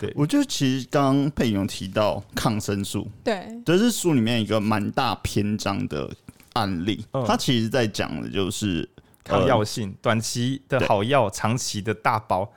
对，我觉得其实刚刚佩勇提到抗生素，对，这是书里面一个蛮大篇章的案例。嗯、它其实在讲的就是抗药性，呃、短期的好药，长期的大包。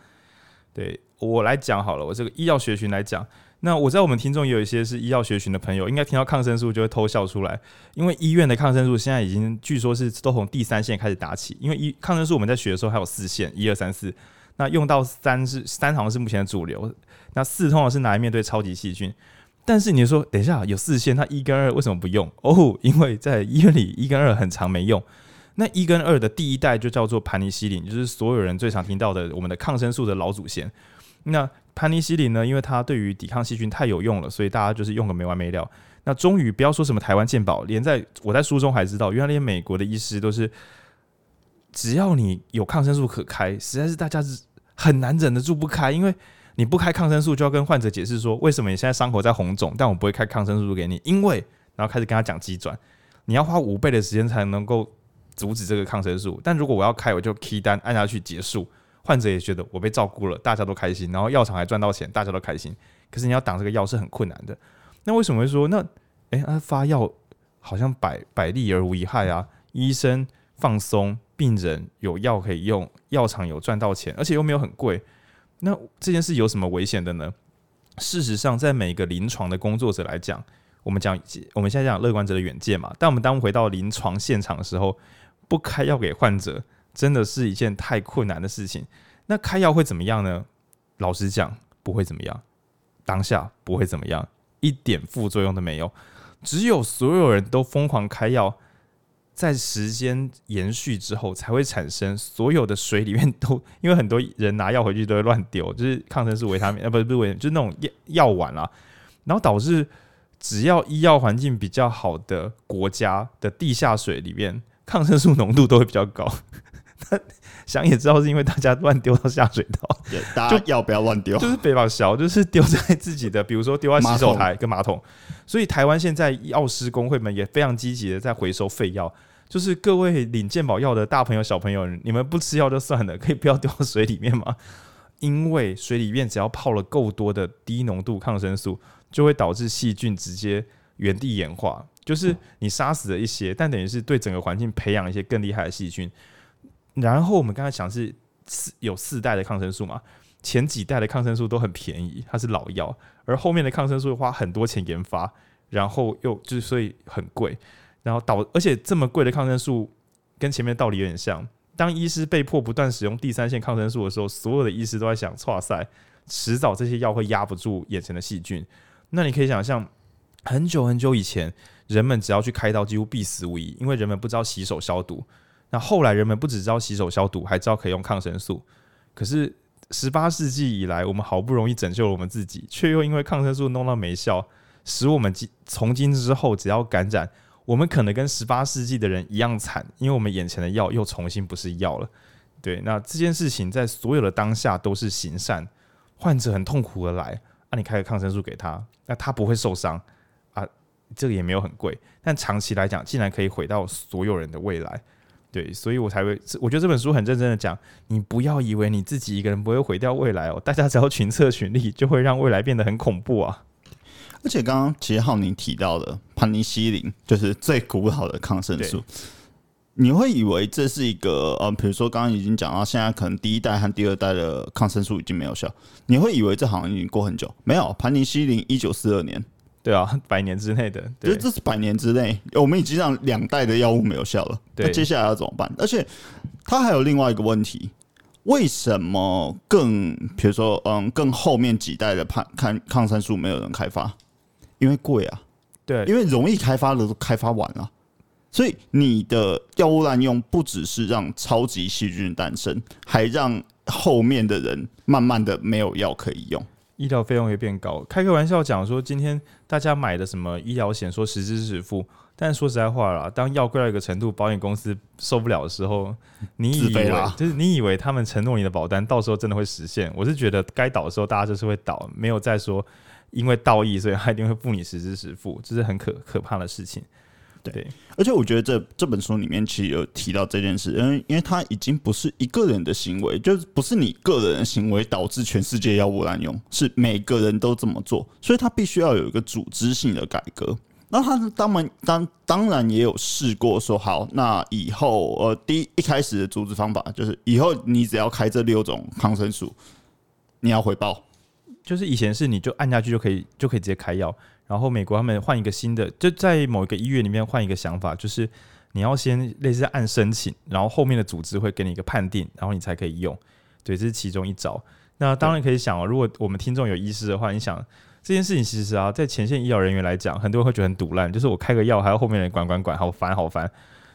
对我来讲好了，我这个医药学群来讲。那我知道我们听众也有一些是医药学群的朋友，应该听到抗生素就会偷笑出来，因为医院的抗生素现在已经据说是都从第三线开始打起，因为医抗生素我们在学的时候还有四线，一二三四，那用到三是三好像是目前的主流，那四通常是拿来面对超级细菌，但是你说等一下有四线，它一跟二为什么不用？哦，因为在医院里一跟二很常没用，那一跟二的第一代就叫做盘尼西林，就是所有人最常听到的我们的抗生素的老祖先，那。盘尼西林呢，因为它对于抵抗细菌太有用了，所以大家就是用个没完没了。那终于不要说什么台湾健保，连在我在书中还知道，原来连美国的医师都是，只要你有抗生素可开，实在是大家是很难忍得住不开，因为你不开抗生素就要跟患者解释说，为什么你现在伤口在红肿，但我不会开抗生素给你，因为然后开始跟他讲机转，你要花五倍的时间才能够阻止这个抗生素，但如果我要开，我就 key 单按下去结束。患者也觉得我被照顾了，大家都开心，然后药厂还赚到钱，大家都开心。可是你要挡这个药是很困难的。那为什么会说那？诶，那发药好像百百利而无一害啊？医生放松，病人有药可以用，药厂有赚到钱，而且又没有很贵。那这件事有什么危险的呢？事实上，在每一个临床的工作者来讲，我们讲我们现在讲乐观者的远见嘛。但我们当回到临床现场的时候，不开药给患者。真的是一件太困难的事情。那开药会怎么样呢？老实讲，不会怎么样。当下不会怎么样，一点副作用都没有。只有所有人都疯狂开药，在时间延续之后，才会产生所有的水里面都，因为很多人拿药回去都会乱丢，就是抗生素、维他命，呃，不是不是维，就是那种药药丸啊。然后导致只要医药环境比较好的国家的地下水里面，抗生素浓度都会比较高。想也知道是因为大家乱丢到下水道，大家要不要乱丢？就是北方小，就是丢在自己的，比如说丢在洗手台跟马桶。所以台湾现在药师工会们也非常积极的在回收废药。就是各位领健保药的大朋友小朋友，你们不吃药就算了，可以不要丢到水里面吗？因为水里面只要泡了够多的低浓度抗生素，就会导致细菌直接原地演化。就是你杀死了一些，但等于是对整个环境培养一些更厉害的细菌。然后我们刚才讲是四有四代的抗生素嘛，前几代的抗生素都很便宜，它是老药，而后面的抗生素花很多钱研发，然后又就是所以很贵，然后导而且这么贵的抗生素跟前面道理有点像，当医师被迫不断使用第三线抗生素的时候，所有的医师都在想，哇塞，迟早这些药会压不住眼前的细菌。那你可以想象，很久很久以前，人们只要去开刀几乎必死无疑，因为人们不知道洗手消毒。那后来人们不只知道洗手消毒，还知道可以用抗生素。可是十八世纪以来，我们好不容易拯救了我们自己，却又因为抗生素弄到没效，使我们今从今之后只要感染，我们可能跟十八世纪的人一样惨，因为我们眼前的药又重新不是药了。对，那这件事情在所有的当下都是行善，患者很痛苦的来，那、啊、你开个抗生素给他，那他不会受伤啊，这个也没有很贵，但长期来讲，竟然可以毁到所有人的未来。对，所以我才会，我觉得这本书很认真的讲，你不要以为你自己一个人不会毁掉未来哦，大家只要群策群力，就会让未来变得很恐怖啊。而且刚刚其实浩宁提到的盘尼西林就是最古老的抗生素，你会以为这是一个呃，比如说刚刚已经讲到，现在可能第一代和第二代的抗生素已经没有效，你会以为这好像已经过很久，没有，盘尼西林一九四二年。对啊，百年之内的，对，这是百年之内，我们已经让两代的药物没有效了。那接下来要怎么办？而且它还有另外一个问题：为什么更，比如说，嗯，更后面几代的抗抗抗生素没有人开发？因为贵啊。对，因为容易开发的都开发完了，所以你的药物滥用不只是让超级细菌诞生，还让后面的人慢慢的没有药可以用。医疗费用会变高，开个玩笑讲说，今天大家买的什么医疗险，说实支实付，但说实在话啦，当药贵到一个程度，保险公司受不了的时候，你以为就是你以为他们承诺你的保单，到时候真的会实现？我是觉得该倒的时候，大家就是会倒，没有再说因为道义，所以他一定会付你实支实付，这是很可可怕的事情。对，对，而且我觉得这这本书里面其实有提到这件事，因为因为它已经不是一个人的行为，就是不是你个人的行为导致全世界药物滥用，是每个人都这么做，所以他必须要有一个组织性的改革。那他当然当当然也有试过说好，那以后呃，第一一开始的组织方法就是以后你只要开这六种抗生素，你要回报。就是以前是你就按下去就可以就可以直接开药，然后美国他们换一个新的，就在某一个医院里面换一个想法，就是你要先类似按申请，然后后面的组织会给你一个判定，然后你才可以用。对，这是其中一招。那当然可以想哦，如果我们听众有医师的话，你想。这件事情其实啊，在前线医疗人员来讲，很多人会觉得很赌烂，就是我开个药还要后面人管管管，好烦好烦。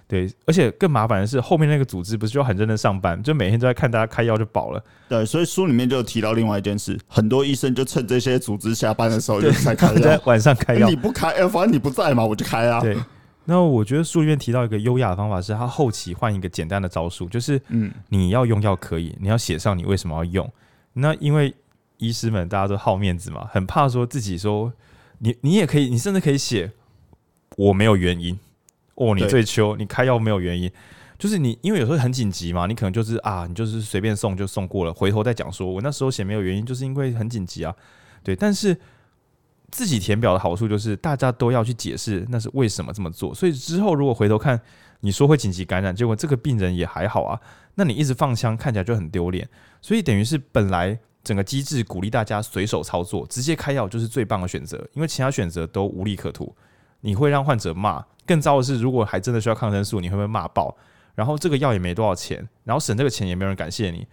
对，而且更麻烦的是，后面那个组织不是就很认真上班，就每天都在看大家开药就饱了。对，所以书里面就提到另外一件事，很多医生就趁这些组织下班的时候就在开药，晚上开药。你不开，反正你不在嘛，我就开啊。对。那我觉得书里面提到一个优雅的方法，是他后期换一个简单的招数，就是嗯，你要用药可以，你要写上你为什么要用。那因为。医师们大家都好面子嘛，很怕说自己说你你也可以，你甚至可以写我没有原因哦，你最秋，你开药没有原因，就是你因为有时候很紧急嘛，你可能就是啊，你就是随便送就送过了，回头再讲说我那时候写没有原因，就是因为很紧急啊，对，但是自己填表的好处就是大家都要去解释那是为什么这么做，所以之后如果回头看你说会紧急感染，结果这个病人也还好啊，那你一直放枪看起来就很丢脸，所以等于是本来。整个机制鼓励大家随手操作，直接开药就是最棒的选择，因为其他选择都无利可图。你会让患者骂，更糟的是，如果还真的需要抗生素，你会不会骂爆？然后这个药也没多少钱，然后省这个钱也没有人感谢你。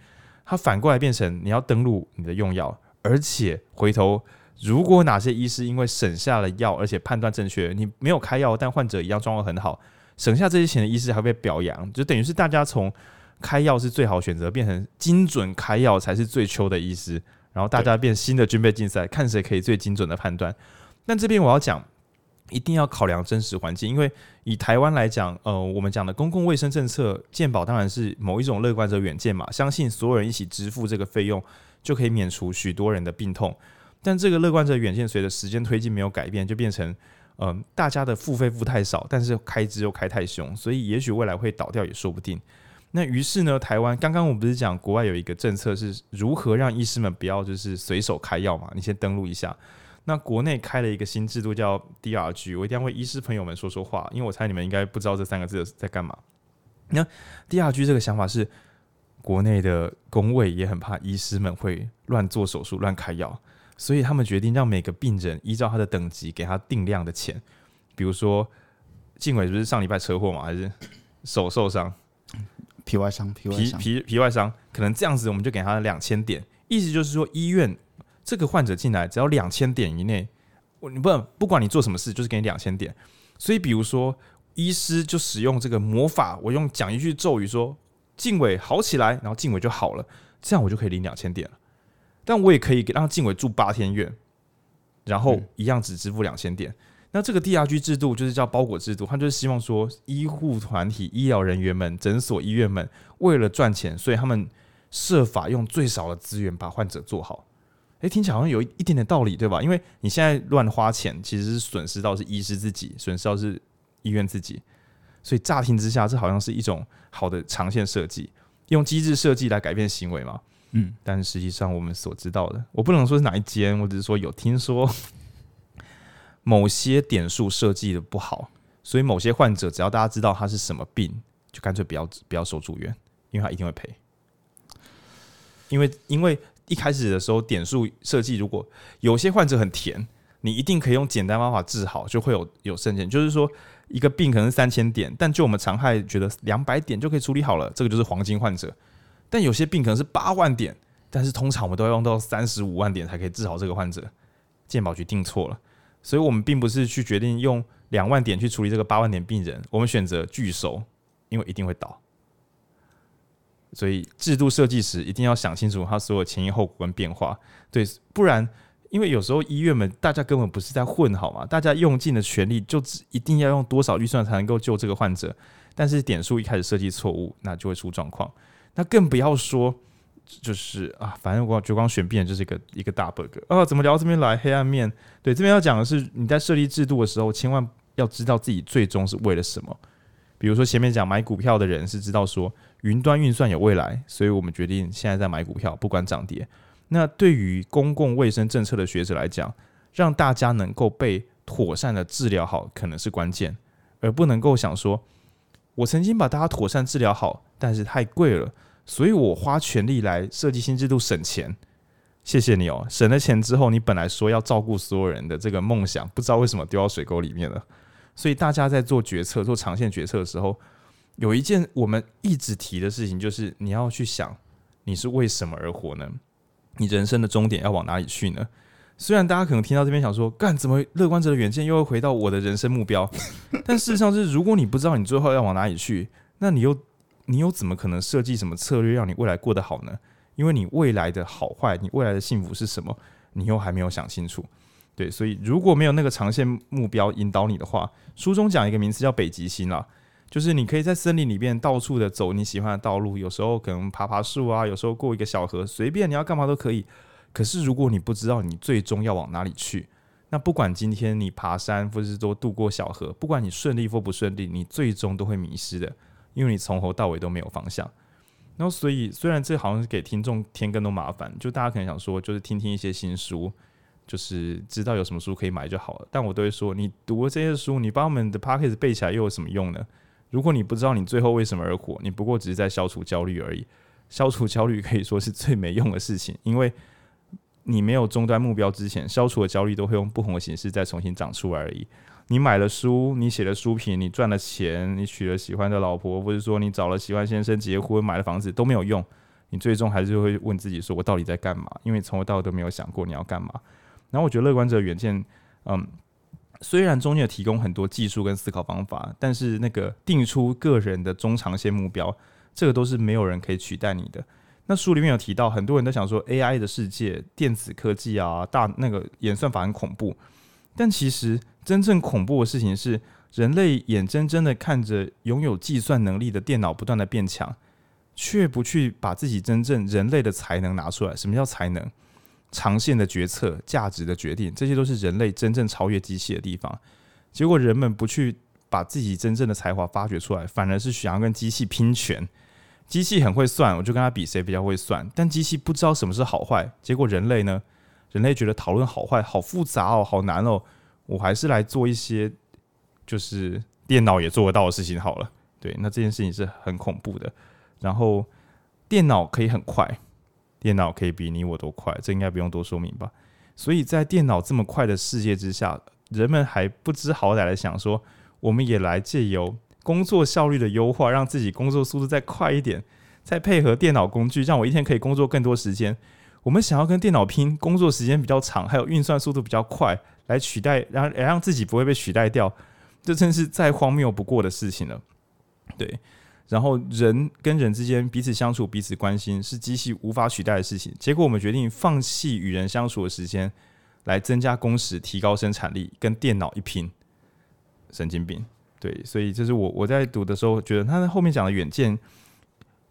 它反过来变成你要登录你的用药，而且回头，如果哪些医师因为省下了药，而且判断正确，你没有开药，但患者一样状况很好，省下这些钱的医师还会被表扬，就等于是大家从。开药是最好选择，变成精准开药才是最秋的医师。然后大家变新的军备竞赛，看谁可以最精准的判断。但这边我要讲，一定要考量真实环境，因为以台湾来讲，呃，我们讲的公共卫生政策，健保当然是某一种乐观者远见嘛，相信所有人一起支付这个费用，就可以免除许多人的病痛。但这个乐观者远见随着时间推进没有改变，就变成，嗯、大家的付费付太少，但是开支又开太凶，所以也许未来会倒掉也说不定。那于是呢，台湾刚刚我们不是讲国外有一个政策是如何让医师们不要就是随手开药嘛？你先登录一下。那国内开了一个新制度叫 DRG，我一定要为医师朋友们说说话，因为我猜你们应该不知道这三个字在干嘛。那 DRG 这个想法是国内的工位也很怕医师们会乱做手术、乱开药，所以他们决定让每个病人依照他的等级给他定量的钱。比如说静伟不是上礼拜车祸嘛，还是手受伤？皮外伤，皮皮皮皮外伤，可能这样子我们就给他两千点，意思就是说医院这个患者进来只要两千点以内，我你不不管你做什么事，就是给你两千点。所以比如说医师就使用这个魔法，我用讲一句咒语说静伟好起来，然后静伟就好了，这样我就可以领两千点了。但我也可以给让静伟住八天院，然后一样只支付两千点。嗯那这个 DRG 制度就是叫包裹制度，他就是希望说，医护团体、医疗人员们、诊所、医院们为了赚钱，所以他们设法用最少的资源把患者做好。诶，听起来好像有一一点点道理，对吧？因为你现在乱花钱，其实是损失到是医师自己，损失到是医院自己。所以乍听之下，这好像是一种好的长线设计，用机制设计来改变行为嘛。嗯，但实际上我们所知道的，我不能说是哪一间，我只是说有听说。某些点数设计的不好，所以某些患者只要大家知道他是什么病，就干脆不要不要收住院，因为他一定会赔。因为因为一开始的时候点数设计，如果有些患者很甜，你一定可以用简单方法治好，就会有有剩钱。就是说一个病可能三千点，但就我们常态觉得两百点就可以处理好了，这个就是黄金患者。但有些病可能是八万点，但是通常我们都要用到三十五万点才可以治好这个患者。健保局定错了。所以我们并不是去决定用两万点去处理这个八万点病人，我们选择拒收，因为一定会倒。所以制度设计时一定要想清楚它所有前因后果跟变化，对，不然因为有时候医院们大家根本不是在混好嘛，大家用尽了全力，就只一定要用多少预算才能够救这个患者，但是点数一开始设计错误，那就会出状况，那更不要说。就是啊，反正我觉得光选病人就是一个一个大 bug 啊！怎么聊这边来黑暗面？对，这边要讲的是你在设立制度的时候，千万要知道自己最终是为了什么。比如说前面讲买股票的人是知道说云端运算有未来，所以我们决定现在在买股票，不管涨跌。那对于公共卫生政策的学者来讲，让大家能够被妥善的治疗好，可能是关键，而不能够想说，我曾经把大家妥善治疗好，但是太贵了，所以我花全力来设计新制度省钱。谢谢你哦，省了钱之后，你本来说要照顾所有人的这个梦想，不知道为什么丢到水沟里面了。所以大家在做决策、做长线决策的时候，有一件我们一直提的事情，就是你要去想，你是为什么而活呢？你人生的终点要往哪里去呢？虽然大家可能听到这边想说，干怎么乐观者的远见又会回到我的人生目标？但事实上是，如果你不知道你最后要往哪里去，那你又你又怎么可能设计什么策略让你未来过得好呢？因为你未来的好坏，你未来的幸福是什么，你又还没有想清楚。对，所以如果没有那个长线目标引导你的话，书中讲一个名词叫北极星啦，就是你可以在森林里面到处的走你喜欢的道路，有时候可能爬爬树啊，有时候过一个小河，随便你要干嘛都可以。可是，如果你不知道你最终要往哪里去，那不管今天你爬山，或是说渡过小河，不管你顺利或不顺利，你最终都会迷失的，因为你从头到尾都没有方向。然后，所以虽然这好像是给听众添更多麻烦，就大家可能想说，就是听听一些新书，就是知道有什么书可以买就好了。但我都会说，你读了这些书，你把我们的 Podcast 背起来又有什么用呢？如果你不知道你最后为什么而活，你不过只是在消除焦虑而已。消除焦虑可以说是最没用的事情，因为。你没有终端目标之前，消除的焦虑都会用不同的形式再重新长出来而已。你买了书，你写了书评，你赚了钱，你娶了喜欢的老婆，或者说你找了喜欢先生结婚，买了房子都没有用。你最终还是会问自己说：“我到底在干嘛？”因为从头到尾都没有想过你要干嘛。然后我觉得乐观者远见，嗯，虽然中间有提供很多技术跟思考方法，但是那个定出个人的中长线目标，这个都是没有人可以取代你的。那书里面有提到，很多人都想说 AI 的世界、电子科技啊，大那个演算法很恐怖。但其实真正恐怖的事情是，人类眼睁睁的看着拥有计算能力的电脑不断的变强，却不去把自己真正人类的才能拿出来。什么叫才能？长线的决策、价值的决定，这些都是人类真正超越机器的地方。结果人们不去把自己真正的才华发掘出来，反而是想要跟机器拼权。机器很会算，我就跟他比谁比较会算。但机器不知道什么是好坏，结果人类呢？人类觉得讨论好坏好复杂哦，好难哦。我还是来做一些就是电脑也做得到的事情好了。对，那这件事情是很恐怖的。然后电脑可以很快，电脑可以比你我都快，这应该不用多说明吧？所以在电脑这么快的世界之下，人们还不知好歹的想说，我们也来借由。工作效率的优化，让自己工作速度再快一点，再配合电脑工具，让我一天可以工作更多时间。我们想要跟电脑拼，工作时间比较长，还有运算速度比较快，来取代，让让自己不会被取代掉，这真是再荒谬不过的事情了。对，然后人跟人之间彼此相处、彼此关心，是机器无法取代的事情。结果我们决定放弃与人相处的时间，来增加工时、提高生产力，跟电脑一拼，神经病。对，所以这是我我在读的时候觉得，他后面讲的远见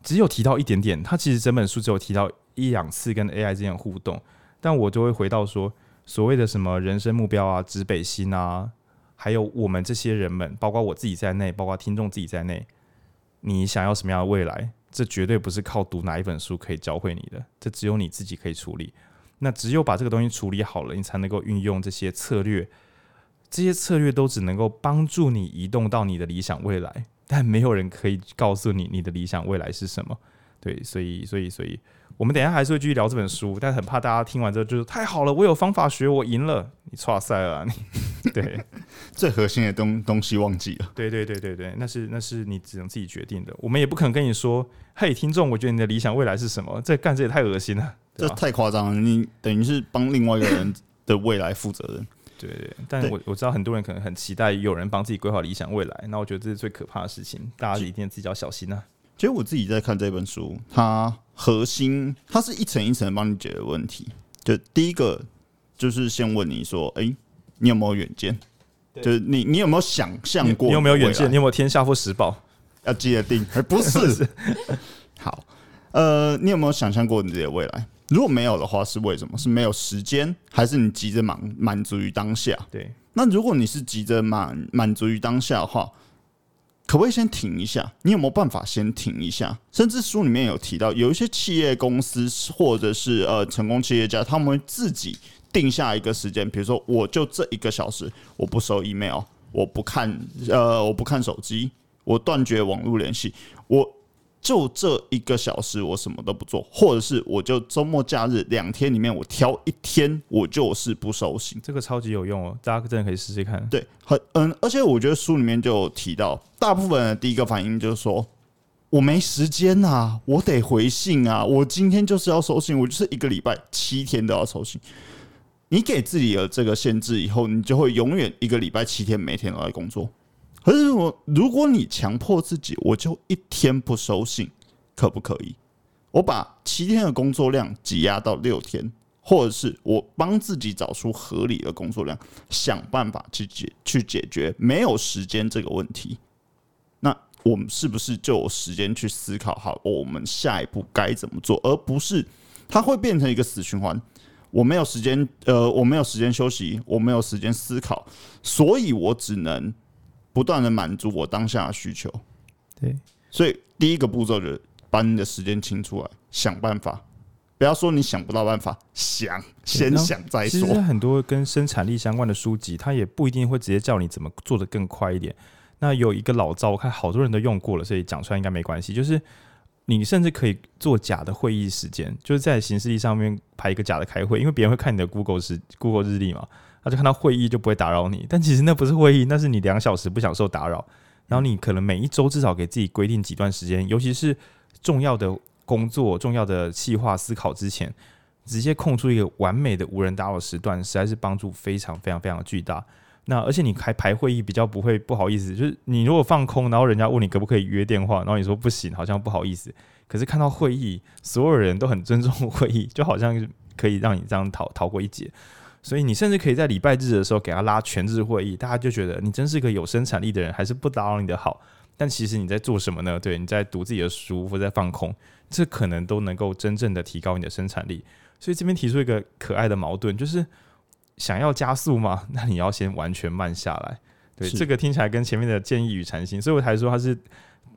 只有提到一点点，他其实整本书只有提到一两次跟 AI 之间的互动，但我就会回到说，所谓的什么人生目标啊、指北心啊，还有我们这些人们，包括我自己在内，包括听众自己在内，你想要什么样的未来？这绝对不是靠读哪一本书可以教会你的，这只有你自己可以处理。那只有把这个东西处理好了，你才能够运用这些策略。这些策略都只能够帮助你移动到你的理想未来，但没有人可以告诉你你的理想未来是什么。对，所以，所以，所以，我们等一下还是会继续聊这本书，但很怕大家听完之后就是太好了，我有方法学，我赢了，你错赛了啊，你对 最核心的东东西忘记了。对，对，对，对，对，那是那是你只能自己决定的。我们也不可能跟你说，嘿，听众，我觉得你的理想未来是什么？这干这也太恶心了，这太夸张了。你等于是帮另外一个人的未来负责任。对对，但我我知道很多人可能很期待有人帮自己规划理想未来，那我觉得这是最可怕的事情，大家一定自己要小心啊。其实我自己在看这本书，它核心它是一层一层帮你解决问题。就第一个就是先问你说，哎，你有没有远见？就是你你有没有想象过？你有没有远见？你有没有天下或时报？要记得定，而 不是。好，呃，你有没有想象过你自己的未来？如果没有的话，是为什么？是没有时间，还是你急着满满足于当下？对。那如果你是急着满满足于当下的话，可不可以先停一下？你有没有办法先停一下？甚至书里面有提到，有一些企业公司或者是呃成功企业家，他们自己定下一个时间，比如说我就这一个小时，我不收 email，我不看呃我不看手机，我断绝网络联系，我。就这一个小时，我什么都不做，或者是我就周末假日两天里面，我挑一天，我就是不收信。这个超级有用哦，大家真的可以试试看。对，很嗯，而且我觉得书里面就有提到，大部分的第一个反应就是说，我没时间啊，我得回信啊，我今天就是要收信，我就是一个礼拜七天都要收信。你给自己的这个限制以后，你就会永远一个礼拜七天每天都在工作。可是我，如果你强迫自己，我就一天不收信，可不可以？我把七天的工作量挤压到六天，或者是我帮自己找出合理的工作量，想办法去解去解决没有时间这个问题。那我们是不是就有时间去思考好我们下一步该怎么做，而不是它会变成一个死循环？我没有时间，呃，我没有时间休息，我没有时间思考，所以我只能。不断的满足我当下的需求，对，所以第一个步骤就是把你的时间清出来，想办法。不要说你想不到办法，想先想再说。其实很多跟生产力相关的书籍，它也不一定会直接叫你怎么做得更快一点。那有一个老招，我看好多人都用过了，所以讲出来应该没关系。就是你甚至可以做假的会议时间，就是在行事历上面排一个假的开会，因为别人会看你的 Google 时 Google 日历嘛。他就看到会议就不会打扰你，但其实那不是会议，那是你两小时不想受打扰。然后你可能每一周至少给自己规定几段时间，尤其是重要的工作、重要的计划思考之前，直接空出一个完美的无人打扰时段，实在是帮助非常非常非常巨大。那而且你开排会议比较不会不好意思，就是你如果放空，然后人家问你可不可以约电话，然后你说不行，好像不好意思。可是看到会议，所有人都很尊重会议，就好像可以让你这样逃逃过一劫。所以你甚至可以在礼拜日的时候给他拉全日会议，大家就觉得你真是个有生产力的人，还是不打扰你的好。但其实你在做什么呢？对，你在读自己的书或在放空，这可能都能够真正的提高你的生产力。所以这边提出一个可爱的矛盾，就是想要加速吗？那你要先完全慢下来。对，这个听起来跟前面的建议与禅心，所以我才说它是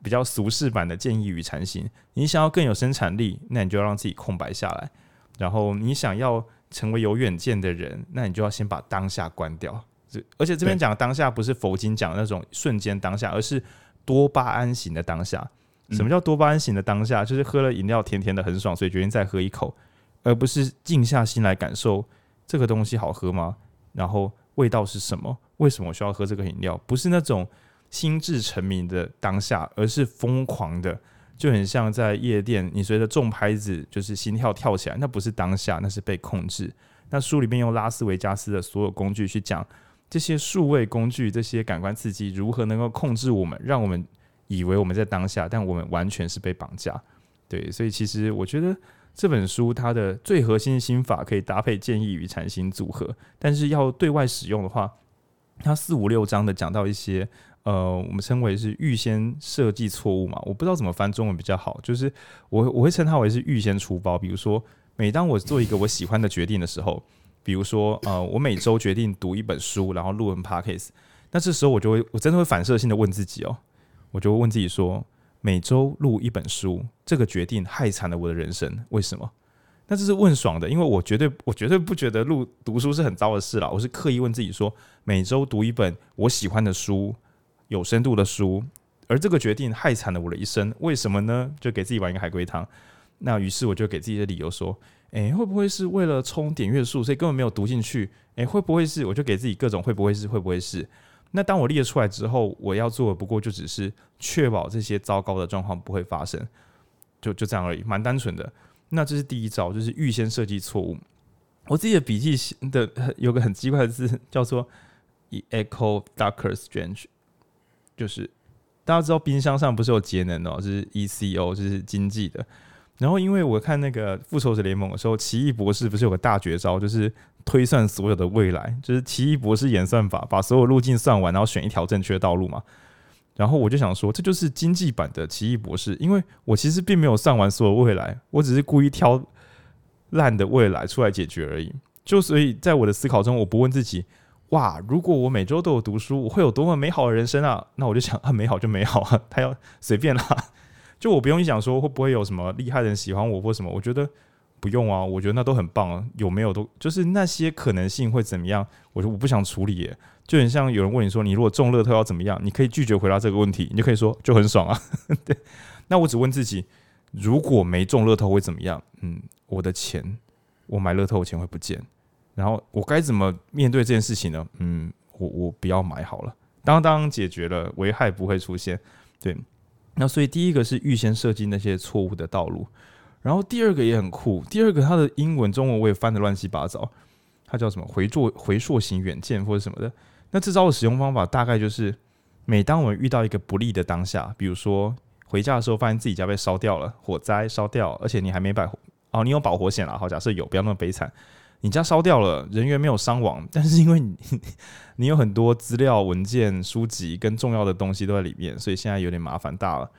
比较俗世版的建议与禅心。你想要更有生产力，那你就要让自己空白下来。然后你想要。成为有远见的人，那你就要先把当下关掉。这而且这边讲的当下不是佛经讲的那种瞬间当下，而是多巴胺型的当下。什么叫多巴胺型的当下？就是喝了饮料甜甜的很爽，所以决定再喝一口，而不是静下心来感受这个东西好喝吗？然后味道是什么？为什么我需要喝这个饮料？不是那种心智沉迷的当下，而是疯狂的。就很像在夜店，你随着重拍子，就是心跳跳起来，那不是当下，那是被控制。那书里面用拉斯维加斯的所有工具去讲这些数位工具、这些感官刺激如何能够控制我们，让我们以为我们在当下，但我们完全是被绑架。对，所以其实我觉得这本书它的最核心的心法可以搭配建议与禅心组合，但是要对外使用的话，它四五六章的讲到一些。呃，我们称为是预先设计错误嘛，我不知道怎么翻中文比较好，就是我我会称它为是预先出包。比如说，每当我做一个我喜欢的决定的时候，比如说呃，我每周决定读一本书，然后录完 podcast，那这时候我就会我真的会反射性的问自己哦，我就会问自己说，每周录一本书这个决定害惨了我的人生，为什么？那这是问爽的，因为我绝对我绝对不觉得录读书是很糟的事啦，我是刻意问自己说，每周读一本我喜欢的书。有深度的书，而这个决定害惨了我的一生，为什么呢？就给自己玩一个海龟汤。那于是我就给自己的理由说：诶、会不会是为了冲点阅数，所以根本没有读进去？诶、会不会是？我就给自己各种会不会是？会不会是？那当我列出来之后，我要做的不过就只是确保这些糟糕的状况不会发生，就就这样而已，蛮单纯的。那这是第一招，就是预先设计错误。我自己的笔记的有个很奇怪的字，叫做 “echo Doctor Strange”。就是大家知道冰箱上不是有节能哦，就是 ECO，就是经济的。然后因为我看那个复仇者联盟的时候，奇异博士不是有个大绝招，就是推算所有的未来，就是奇异博士演算法，把所有路径算完，然后选一条正确的道路嘛。然后我就想说，这就是经济版的奇异博士，因为我其实并没有算完所有未来，我只是故意挑烂的未来出来解决而已。就所以，在我的思考中，我不问自己，哇，如果我每周都有读书，我会有多么美好的人生啊？那我就想，啊，美好就美好啊，他要随便啦。就我不用想说会不会有什么厉害的人喜欢我或什么，我觉得不用啊，我觉得那都很棒啊。有没有都就是那些可能性会怎么样？我说我不想处理耶，就很像有人问你说，你如果中乐透要怎么样？你可以拒绝回答这个问题，你就可以说就很爽啊。对，那我只问自己，如果没中乐透会怎么样？嗯，我的钱，我买乐透的钱会不见，然后我该怎么面对这件事情呢？嗯，我我不要买好了，当当解决了，危害不会出现，对。那所以第一个是预先设计那些错误的道路，然后第二个也很酷，第二个它的英文、中文我也翻得乱七八糟，它叫什么回溯回溯型远见或者什么的。那这招的使用方法大概就是，每当我们遇到一个不利的当下，比如说回家的时候发现自己家被烧掉了，火灾烧掉，而且你还没买哦，你有保火险了，好，假设有，不要那么悲惨。你家烧掉了，人员没有伤亡，但是因为你 你有很多资料、文件、书籍跟重要的东西都在里面，所以现在有点麻烦大了。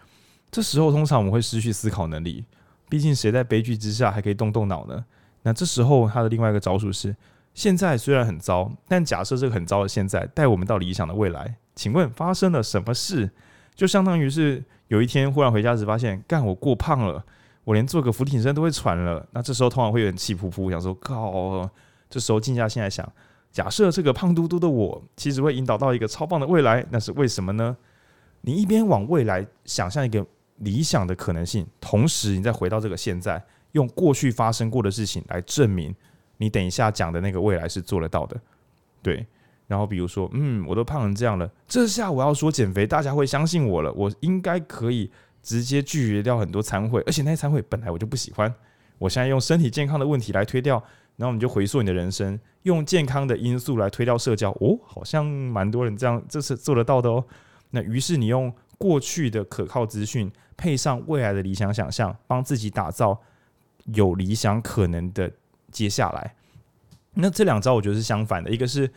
这时候通常我们会失去思考能力，毕竟谁在悲剧之下还可以动动脑呢？那这时候他的另外一个招数是：现在虽然很糟，但假设这个很糟的现在带我们到理想的未来，请问发生了什么事？就相当于是有一天忽然回家时发现，干，我过胖了。我连做个俯卧撑都会喘了，那这时候通常会有点气噗噗，想说靠。这时候静下心来想，假设这个胖嘟嘟的我，其实会引导到一个超棒的未来，那是为什么呢？你一边往未来想象一个理想的可能性，同时你再回到这个现在，用过去发生过的事情来证明你等一下讲的那个未来是做得到的。对，然后比如说，嗯，我都胖成这样了，这下我要说减肥，大家会相信我了，我应该可以。直接拒绝掉很多餐会，而且那些餐会本来我就不喜欢。我现在用身体健康的问题来推掉，然后我们就回溯你的人生，用健康的因素来推掉社交。哦，好像蛮多人这样，这是做得到的哦。那于是你用过去的可靠资讯，配上未来的理想想象，帮自己打造有理想可能的接下来。那这两招我觉得是相反的，一个是。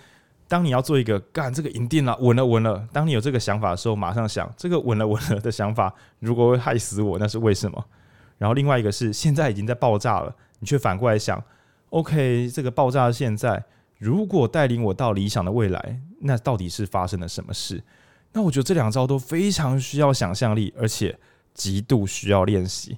当你要做一个干这个赢定了稳了稳了，当你有这个想法的时候，马上想这个稳了稳了的想法，如果会害死我，那是为什么？然后另外一个是现在已经在爆炸了，你却反过来想，OK，这个爆炸现在如果带领我到理想的未来，那到底是发生了什么事？那我觉得这两招都非常需要想象力，而且极度需要练习。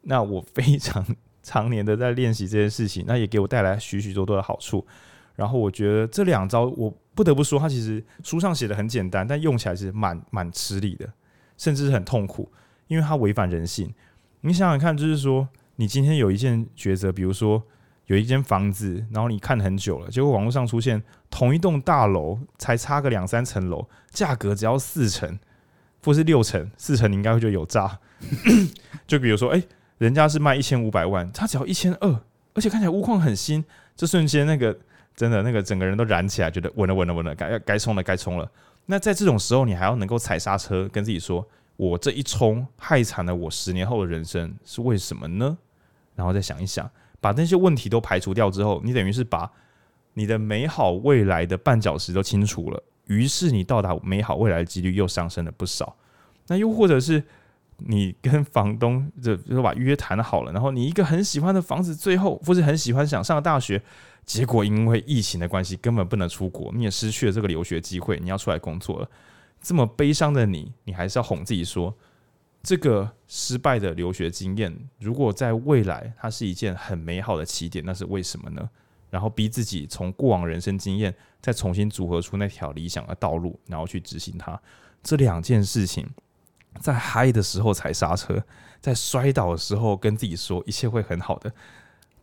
那我非常常年的在练习这件事情，那也给我带来许许多多的好处。然后我觉得这两招，我不得不说，它其实书上写的很简单，但用起来是蛮蛮吃力的，甚至是很痛苦，因为它违反人性。你想想看，就是说，你今天有一件抉择，比如说有一间房子，然后你看很久了，结果网络上出现同一栋大楼才差个两三层楼，价格只要四成，或是六成，四成你应该会觉得有诈。就比如说，哎，人家是卖一千五百万，他只要一千二，而且看起来屋况很新，这瞬间那个。真的，那个整个人都燃起来，觉得稳了，稳了，稳了，该要该冲了，该冲了。那在这种时候，你还要能够踩刹车，跟自己说：“我这一冲，害惨了我十年后的人生，是为什么呢？”然后再想一想，把那些问题都排除掉之后，你等于是把你的美好未来的绊脚石都清除了。于是，你到达美好未来的几率又上升了不少。那又或者是你跟房东就就把约谈好了，然后你一个很喜欢的房子，最后或是很喜欢想上的大学。结果因为疫情的关系，根本不能出国，你也失去了这个留学机会。你要出来工作了，这么悲伤的你，你还是要哄自己说，这个失败的留学经验，如果在未来它是一件很美好的起点，那是为什么呢？然后逼自己从过往人生经验再重新组合出那条理想的道路，然后去执行它。这两件事情，在嗨的时候踩刹车，在摔倒的时候跟自己说一切会很好的。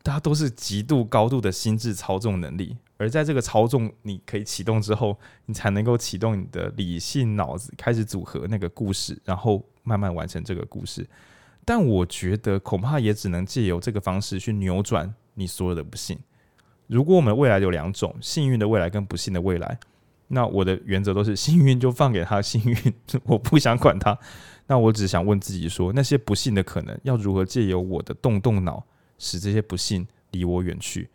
大家都是极度高度的心智操纵能力，而在这个操纵你可以启动之后，你才能够启动你的理性脑子，开始组合那个故事，然后慢慢完成这个故事。但我觉得恐怕也只能借由这个方式去扭转你所有的不幸。如果我们未来有两种幸运的未来跟不幸的未来，那我的原则都是幸运就放给他幸运，我不想管他。那我只想问自己说，那些不幸的可能要如何借由我的动动脑？使这些不幸离我远去。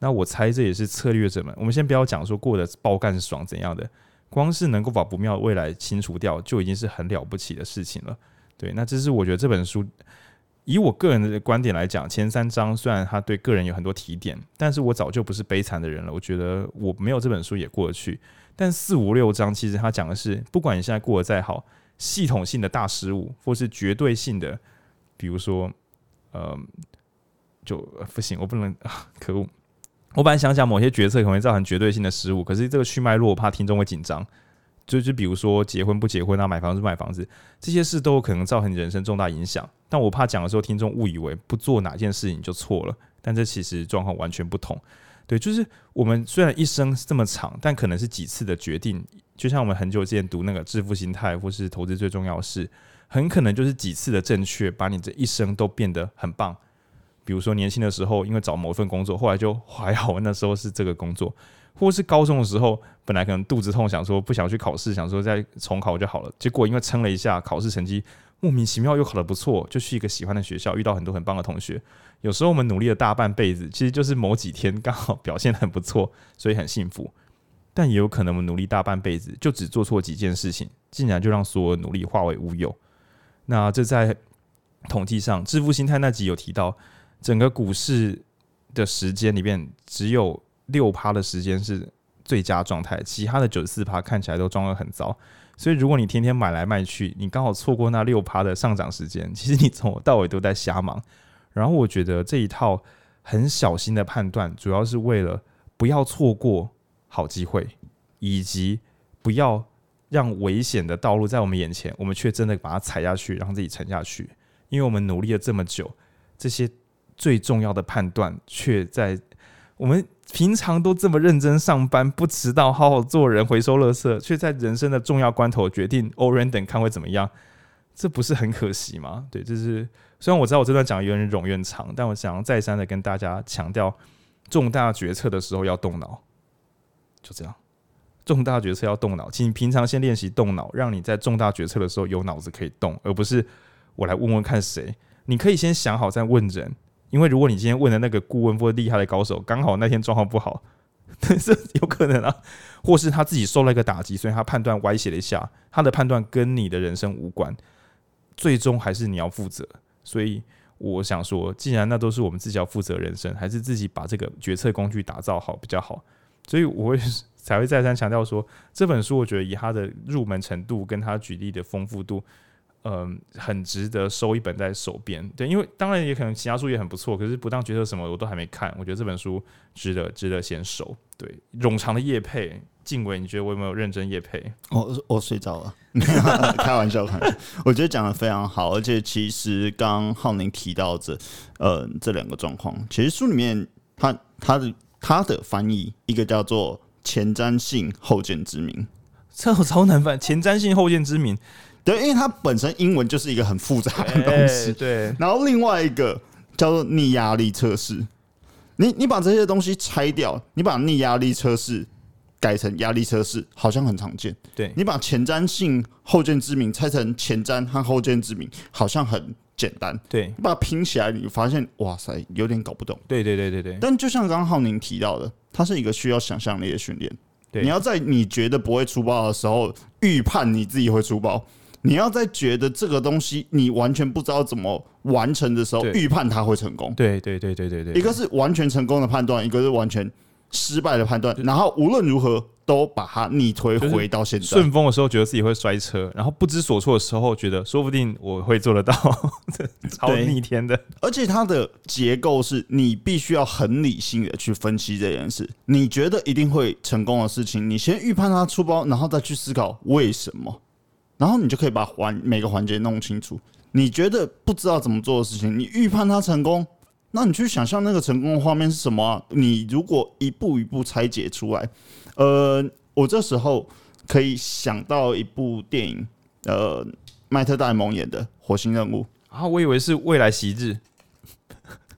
那我猜这也是策略者们。我们先不要讲说过得爆干爽怎样的，光是能够把不妙未来清除掉，就已经是很了不起的事情了。对，那这是我觉得这本书以我个人的观点来讲，前三章虽然他对个人有很多提点，但是我早就不是悲惨的人了。我觉得我没有这本书也过得去。但四五六章其实他讲的是，不管你现在过得再好，系统性的大失误，或是绝对性的，比如说，呃，就不行，我不能啊，可恶！我本来想讲某些决策可能会造成绝对性的失误，可是这个去脉络，我怕听众会紧张。就就比如说结婚不结婚啊，买房子不买房子，这些事都有可能造成你人生重大影响。但我怕讲的时候，听众误以为不做哪件事情就错了，但这其实状况完全不同。对，就是我们虽然一生是这么长，但可能是几次的决定。就像我们很久之前读那个《致富心态》或是投资最重要的事，很可能就是几次的正确，把你这一生都变得很棒。比如说年轻的时候，因为找某一份工作，后来就还好，那时候是这个工作。或是高中的时候，本来可能肚子痛，想说不想去考试，想说再重考就好了。结果因为撑了一下，考试成绩莫名其妙又考得不错，就去一个喜欢的学校，遇到很多很棒的同学。有时候我们努力了大半辈子，其实就是某几天刚好表现很不错，所以很幸福。但也有可能我们努力大半辈子，就只做错几件事情，竟然就让所有努力化为乌有。那这在统计上，致富心态那集有提到，整个股市的时间里面只有。六趴的时间是最佳状态，其他的九十四趴看起来都装的很糟。所以，如果你天天买来卖去，你刚好错过那六趴的上涨时间，其实你从头到尾都在瞎忙。然后，我觉得这一套很小心的判断，主要是为了不要错过好机会，以及不要让危险的道路在我们眼前，我们却真的把它踩下去，让自己沉下去。因为我们努力了这么久，这些最重要的判断却在我们。平常都这么认真上班，不迟到，好好做人，回收垃圾，却在人生的重要关头决定 all random 看会怎么样，这不是很可惜吗？对，就是虽然我知道我这段讲的有点冗冗长，但我想要再三的跟大家强调，重大决策的时候要动脑，就这样，重大决策要动脑，请你平常先练习动脑，让你在重大决策的时候有脑子可以动，而不是我来问问看谁，你可以先想好再问人。因为如果你今天问的那个顾问或厉害的高手，刚好那天状况不好，这有可能啊，或是他自己受了一个打击，所以他判断歪斜了一下，他的判断跟你的人生无关，最终还是你要负责。所以我想说，既然那都是我们自己要负责人生，还是自己把这个决策工具打造好比较好。所以我会 才会再三强调说，这本书我觉得以它的入门程度跟他举例的丰富度。嗯，很值得收一本在手边。对，因为当然也可能其他书也很不错，可是不当决策什么我都还没看。我觉得这本书值得值得先收。对，冗长的夜配，晋伟，你觉得我有没有认真夜配？我我睡着了，开玩笑，开玩笑。我觉得讲的非常好，而且其实刚浩宁提到这呃这两个状况，其实书里面他他的他的翻译一个叫做前瞻性后见之明，这 我超难翻，前瞻性后见之明。对，因为它本身英文就是一个很复杂的东西。欸、对，然后另外一个叫做逆压力测试，你你把这些东西拆掉，你把逆压力测试改成压力测试，好像很常见。对，你把前瞻性后见之明拆成前瞻和后见之明，好像很简单。对，你把它拼起来，你发现哇塞，有点搞不懂。对对对对对。但就像刚刚浩宁提到的，它是一个需要想象力的训练。对，你要在你觉得不会出包的时候，预判你自己会出包。你要在觉得这个东西你完全不知道怎么完成的时候，预判它会成功。对对对对对对，一个是完全成功的判断，一个是完全失败的判断。然后无论如何都把它逆推回到现在。顺风的时候觉得自己会摔车，然后不知所措的时候觉得说不定我会做得到，超逆天的。而且它的结构是你必须要很理性的去分析这件事。你觉得一定会成功的事情，你先预判它出包，然后再去思考为什么。然后你就可以把环每个环节弄清楚。你觉得不知道怎么做的事情，你预判它成功，那你去想象那个成功的画面是什么啊？你如果一步一步拆解出来，呃，我这时候可以想到一部电影，呃，迈特戴蒙演的《火星任务》啊，我以为是未来袭日，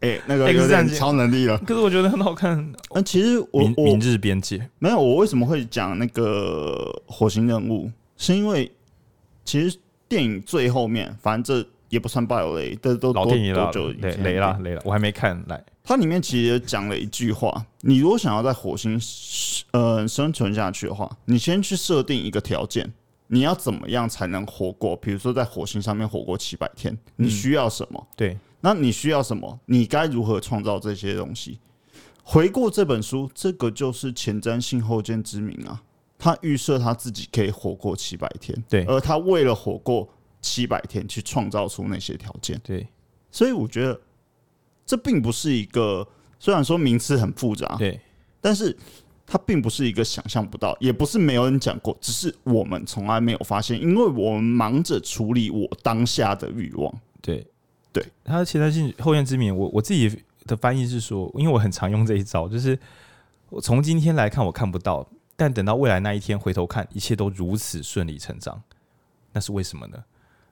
哎，那个有点超能力了。可是我觉得很好看。那其实我明明日边界没有，我为什么会讲那个火星任务？是因为。其实电影最后面，反正这也不算爆雷，这都老电影了，就雷雷了雷了，我还没看来。它里面其实讲了一句话：你如果想要在火星呃生存下去的话，你先去设定一个条件，你要怎么样才能活过？比如说在火星上面活过七百天，你需要什么？嗯、对，那你需要什么？你该如何创造这些东西？回顾这本书，这个就是前瞻性后见之明啊。他预设他自己可以活过七百天，对，而他为了活过七百天，去创造出那些条件，对。所以我觉得这并不是一个，虽然说名词很复杂，对，但是它并不是一个想象不到，也不是没有人讲过，只是我们从来没有发现，因为我们忙着处理我当下的欲望。对，对，他的前瞻性后见之明，我我自己的翻译是说，因为我很常用这一招，就是我从今天来看，我看不到。但等到未来那一天回头看，一切都如此顺理成章，那是为什么呢？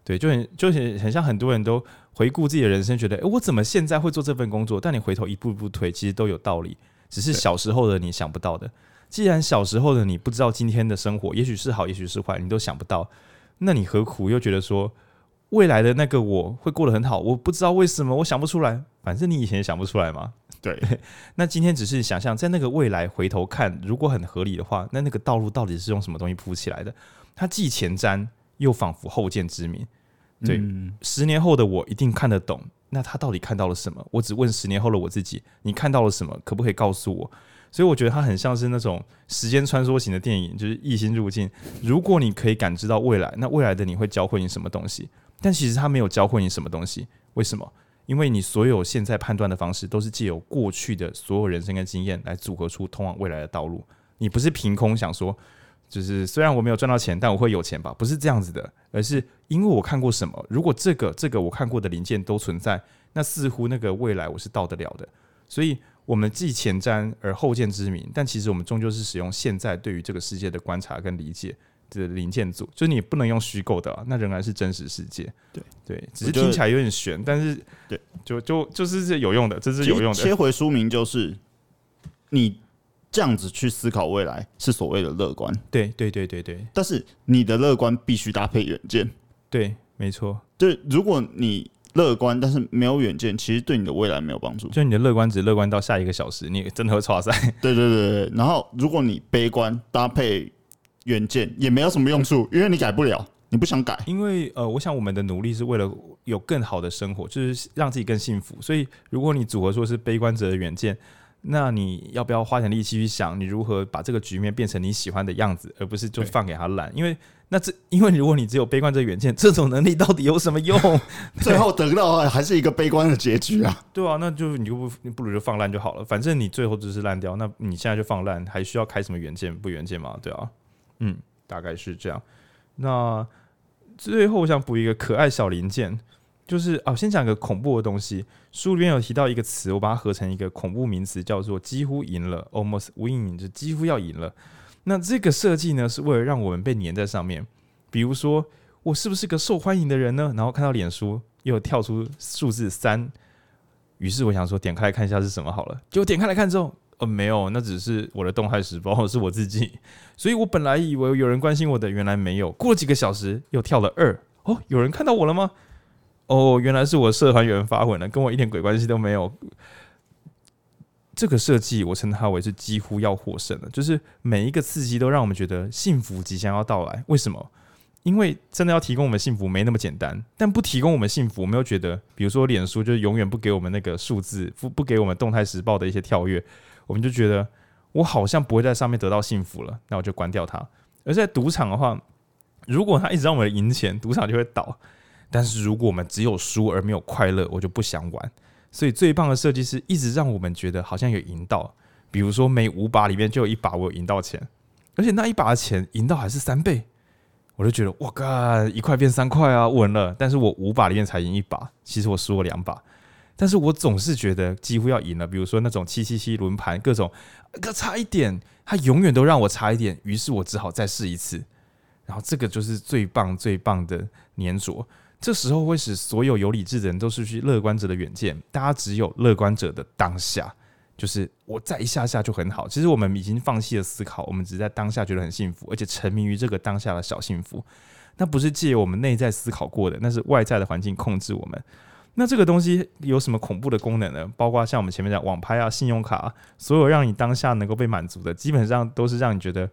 对，就很就很很像很多人都回顾自己的人生，觉得诶，我怎么现在会做这份工作？但你回头一步一步推，其实都有道理，只是小时候的你想不到的。既然小时候的你不知道今天的生活，也许是好，也许是坏，你都想不到，那你何苦又觉得说未来的那个我会过得很好？我不知道为什么，我想不出来。反正你以前也想不出来嘛。对，那今天只是想象，在那个未来回头看，如果很合理的话，那那个道路到底是用什么东西铺起来的？它既前瞻又仿佛后见之明。对，嗯、十年后的我一定看得懂。那他到底看到了什么？我只问十年后的我自己：你看到了什么？可不可以告诉我？所以我觉得它很像是那种时间穿梭型的电影，就是异星入境。如果你可以感知到未来，那未来的你会教会你什么东西？但其实他没有教会你什么东西。为什么？因为你所有现在判断的方式都是借由过去的所有人生跟经验来组合出通往未来的道路。你不是凭空想说，就是虽然我没有赚到钱，但我会有钱吧？不是这样子的，而是因为我看过什么。如果这个这个我看过的零件都存在，那似乎那个未来我是到得了的。所以，我们既前瞻而后见之明，但其实我们终究是使用现在对于这个世界的观察跟理解。的零件组，就是你不能用虚构的，啊那仍然是真实世界。对对，只是听起来有点悬，但是对，就就就是这有用的，这是有用的。切回书名就是，你这样子去思考未来是所谓的乐观。对对对对对，但是你的乐观必须搭配远见。对，没错。对，如果你乐观但是没有远见，其实对你的未来没有帮助。就你的乐观只乐观到下一个小时，你真的会挫赛。对对对对，然后如果你悲观搭配。远见也没有什么用处，因为你改不了，你不想改。因为呃，我想我们的努力是为了有更好的生活，就是让自己更幸福。所以，如果你组合说是悲观者的远见，那你要不要花点力气去想，你如何把这个局面变成你喜欢的样子，而不是就放给他烂？因为那这，因为如果你只有悲观者远见，这种能力到底有什么用？最后得到还是一个悲观的结局啊！对啊，那就你就不你不如就放烂就好了，反正你最后只是烂掉。那你现在就放烂，还需要开什么远见不远见吗？对啊。嗯，大概是这样。那最后我想补一个可爱小零件，就是哦，先讲个恐怖的东西。书里面有提到一个词，我把它合成一个恐怖名词，叫做“几乎赢了 ”（almost win），就几乎要赢了。那这个设计呢，是为了让我们被粘在上面。比如说，我是不是个受欢迎的人呢？然后看到脸书又跳出数字三，于是我想说，点开来看一下是什么好了。结果点开来看之后。呃，没有，那只是我的动态时报，是我自己，所以我本来以为有人关心我的，原来没有。过了几个小时，又跳了二，哦，有人看到我了吗？哦，原来是我社团有人发文了，跟我一点鬼关系都没有。这个设计我称它为是几乎要获胜了，就是每一个刺激都让我们觉得幸福即将要到来。为什么？因为真的要提供我们幸福没那么简单，但不提供我们幸福，我没有觉得，比如说脸书就是永远不给我们那个数字，不不给我们动态时报的一些跳跃。我们就觉得我好像不会在上面得到幸福了，那我就关掉它。而在赌场的话，如果他一直让我们赢钱，赌场就会倒。但是如果我们只有输而没有快乐，我就不想玩。所以最棒的设计是一直让我们觉得好像有赢到。比如说每五把里面就有一把我有赢到钱，而且那一把的钱赢到还是三倍，我就觉得哇靠，一块变三块啊，稳了。但是我五把里面才赢一把，其实我输了两把。但是我总是觉得几乎要赢了，比如说那种七七七轮盘，各种，可差一点，他永远都让我差一点，于是我只好再试一次。然后这个就是最棒最棒的粘着，这时候会使所有有理智的人都失去乐观者的远见，大家只有乐观者的当下，就是我再一下下就很好。其实我们已经放弃了思考，我们只在当下觉得很幸福，而且沉迷于这个当下的小幸福。那不是借我们内在思考过的，那是外在的环境控制我们。那这个东西有什么恐怖的功能呢？包括像我们前面讲网拍啊、信用卡，所有让你当下能够被满足的，基本上都是让你觉得，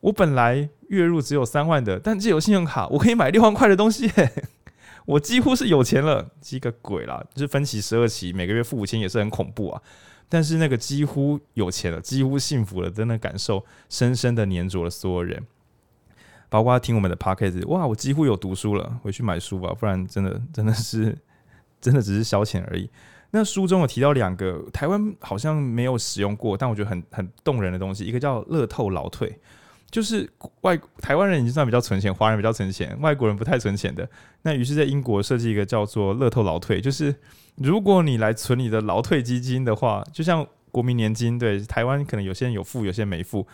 我本来月入只有三万的，但借有信用卡，我可以买六万块的东西。我几乎是有钱了，几个鬼啦！就是分期十二期，每个月付五千也是很恐怖啊。但是那个几乎有钱了，几乎幸福了，真的感受深深的黏着了所有人，包括听我们的 podcast。哇，我几乎有读书了，回去买书吧，不然真的真的是真的只是消遣而已。那书中有提到两个台湾好像没有使用过，但我觉得很很动人的东西，一个叫乐透劳退。就是外台湾人已经算比较存钱，华人比较存钱，外国人不太存钱的。那于是，在英国设计一个叫做“乐透劳退”，就是如果你来存你的劳退基金的话，就像国民年金，对台湾可能有些人有付，有些人没付。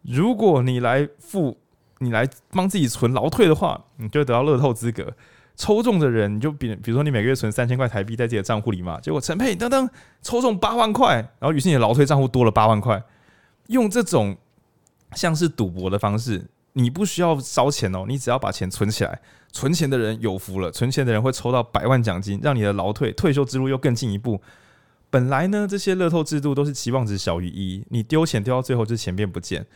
如果你来付，你来帮自己存劳退的话，你就得到乐透资格。抽中的人，你就比比如说你每个月存三千块台币在自己的账户里嘛，结果陈佩噔噔抽中八万块，然后于是你的劳退账户多了八万块，用这种。像是赌博的方式，你不需要烧钱哦，你只要把钱存起来，存钱的人有福了，存钱的人会抽到百万奖金，让你的劳退退休之路又更进一步。本来呢，这些乐透制度都是期望值小于一，你丢钱丢到最后就钱变不见。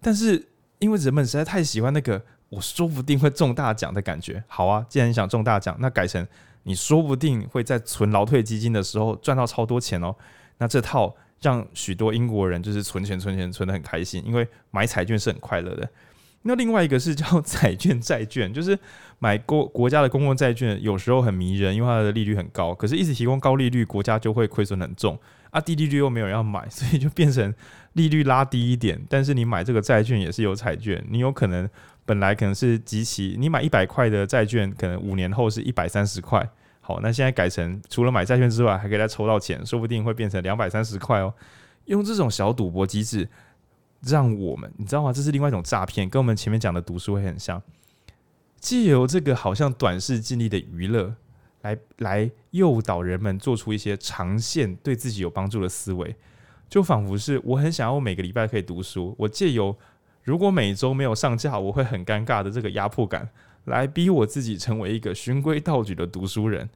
但是因为人们实在太喜欢那个我说不定会中大奖的感觉，好啊，既然你想中大奖，那改成你说不定会在存劳退基金的时候赚到超多钱哦。那这套。让许多英国人就是存钱、存钱、存得很开心，因为买彩券是很快乐的。那另外一个是叫 彩券债券，就是买国国家的公共债券，有时候很迷人，因为它的利率很高。可是，一直提供高利率，国家就会亏损很重啊。低利率又没有人要买，所以就变成利率拉低一点。但是你买这个债券也是有彩券，你有可能本来可能是集齐，你买一百块的债券，可能五年后是一百三十块。好，那现在改成除了买债券之外，还可以再抽到钱，说不定会变成两百三十块哦。用这种小赌博机制，让我们你知道吗？这是另外一种诈骗，跟我们前面讲的读书会很像。借由这个好像短视近利的娱乐，来来诱导人们做出一些长线对自己有帮助的思维，就仿佛是我很想要我每个礼拜可以读书，我借由如果每周没有上架，我会很尴尬的这个压迫感。来逼我自己成为一个循规蹈矩的读书人。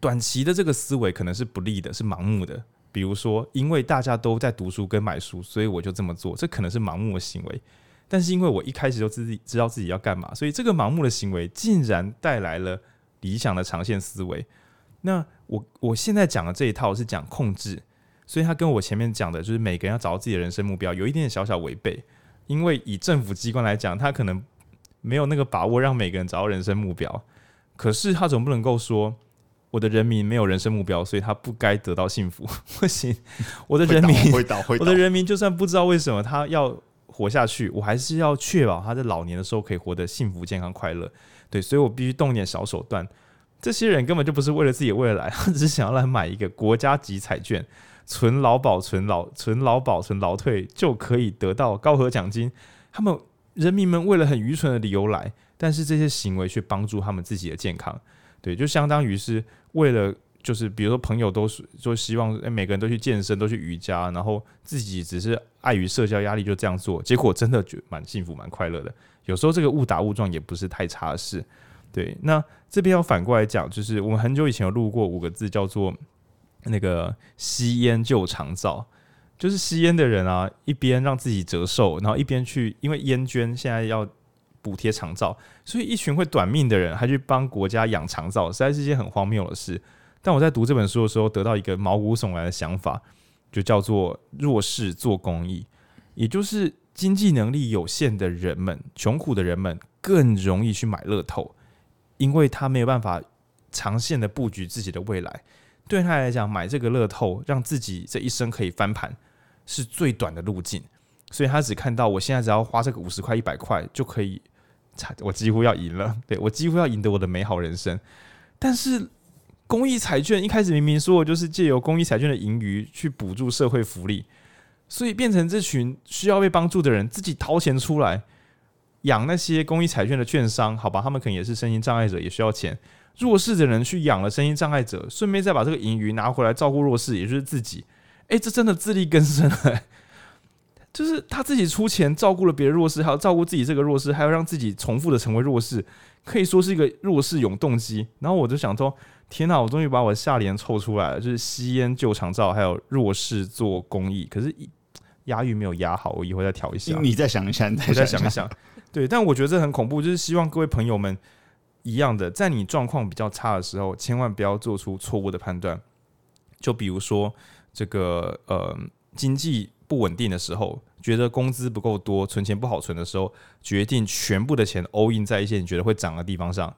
短期的这个思维可能是不利的，是盲目的。比如说，因为大家都在读书跟买书，所以我就这么做，这可能是盲目的行为。但是因为我一开始就自己知道自己要干嘛，所以这个盲目的行为竟然带来了理想的长线思维。那我我现在讲的这一套是讲控制，所以它跟我前面讲的就是每个人要找到自己的人生目标有一点点小小违背。因为以政府机关来讲，他可能。没有那个把握让每个人找到人生目标，可是他总不能够说我的人民没有人生目标，所以他不该得到幸福。不行，我的人民，我的人民就算不知道为什么他要活下去，我还是要确保他在老年的时候可以活得幸福、健康、快乐。对，所以我必须动点小手段。这些人根本就不是为了自己的未来，他只是想要来买一个国家级彩券，存劳保、存劳、存劳保、存劳退，就可以得到高额奖金。他们。人民们为了很愚蠢的理由来，但是这些行为却帮助他们自己的健康，对，就相当于是为了就是比如说朋友都是就希望诶每个人都去健身，都去瑜伽，然后自己只是碍于社交压力就这样做，结果真的觉蛮幸福蛮快乐的。有时候这个误打误撞也不是太差的事，对。那这边要反过来讲，就是我们很久以前有录过五个字，叫做那个吸烟救长照。就是吸烟的人啊，一边让自己折寿，然后一边去，因为烟捐现在要补贴长照，所以一群会短命的人还去帮国家养长照，实在是一件很荒谬的事。但我在读这本书的时候，得到一个毛骨悚然的想法，就叫做弱势做公益，也就是经济能力有限的人们、穷苦的人们更容易去买乐透，因为他没有办法长线的布局自己的未来。对他来讲，买这个乐透，让自己这一生可以翻盘。是最短的路径，所以他只看到我现在只要花这个五十块、一百块就可以，我几乎要赢了，对，我几乎要赢得我的美好人生。但是公益彩券一开始明明说我就是借由公益彩券的盈余去补助社会福利，所以变成这群需要被帮助的人自己掏钱出来养那些公益彩券的券商，好吧，他们可能也是身心障碍者，也需要钱。弱势的人去养了身心障碍者，顺便再把这个盈余拿回来照顾弱势，也就是自己。哎、欸，这真的自力更生了，欸，就是他自己出钱照顾了别人弱势，还要照顾自己这个弱势，还要让自己重复的成为弱势，可以说是一个弱势永动机。然后我就想说，天哪，我终于把我的下联凑出来了，就是吸烟救长照，还有弱势做公益。可是押韵没有押好，我以后再调一下。你再想一下，你再想一想。对，但我觉得这很恐怖，就是希望各位朋友们。一样的，在你状况比较差的时候，千万不要做出错误的判断。就比如说这个呃经济不稳定的时候，觉得工资不够多，存钱不好存的时候，决定全部的钱 all in 在一些你觉得会涨的地方上。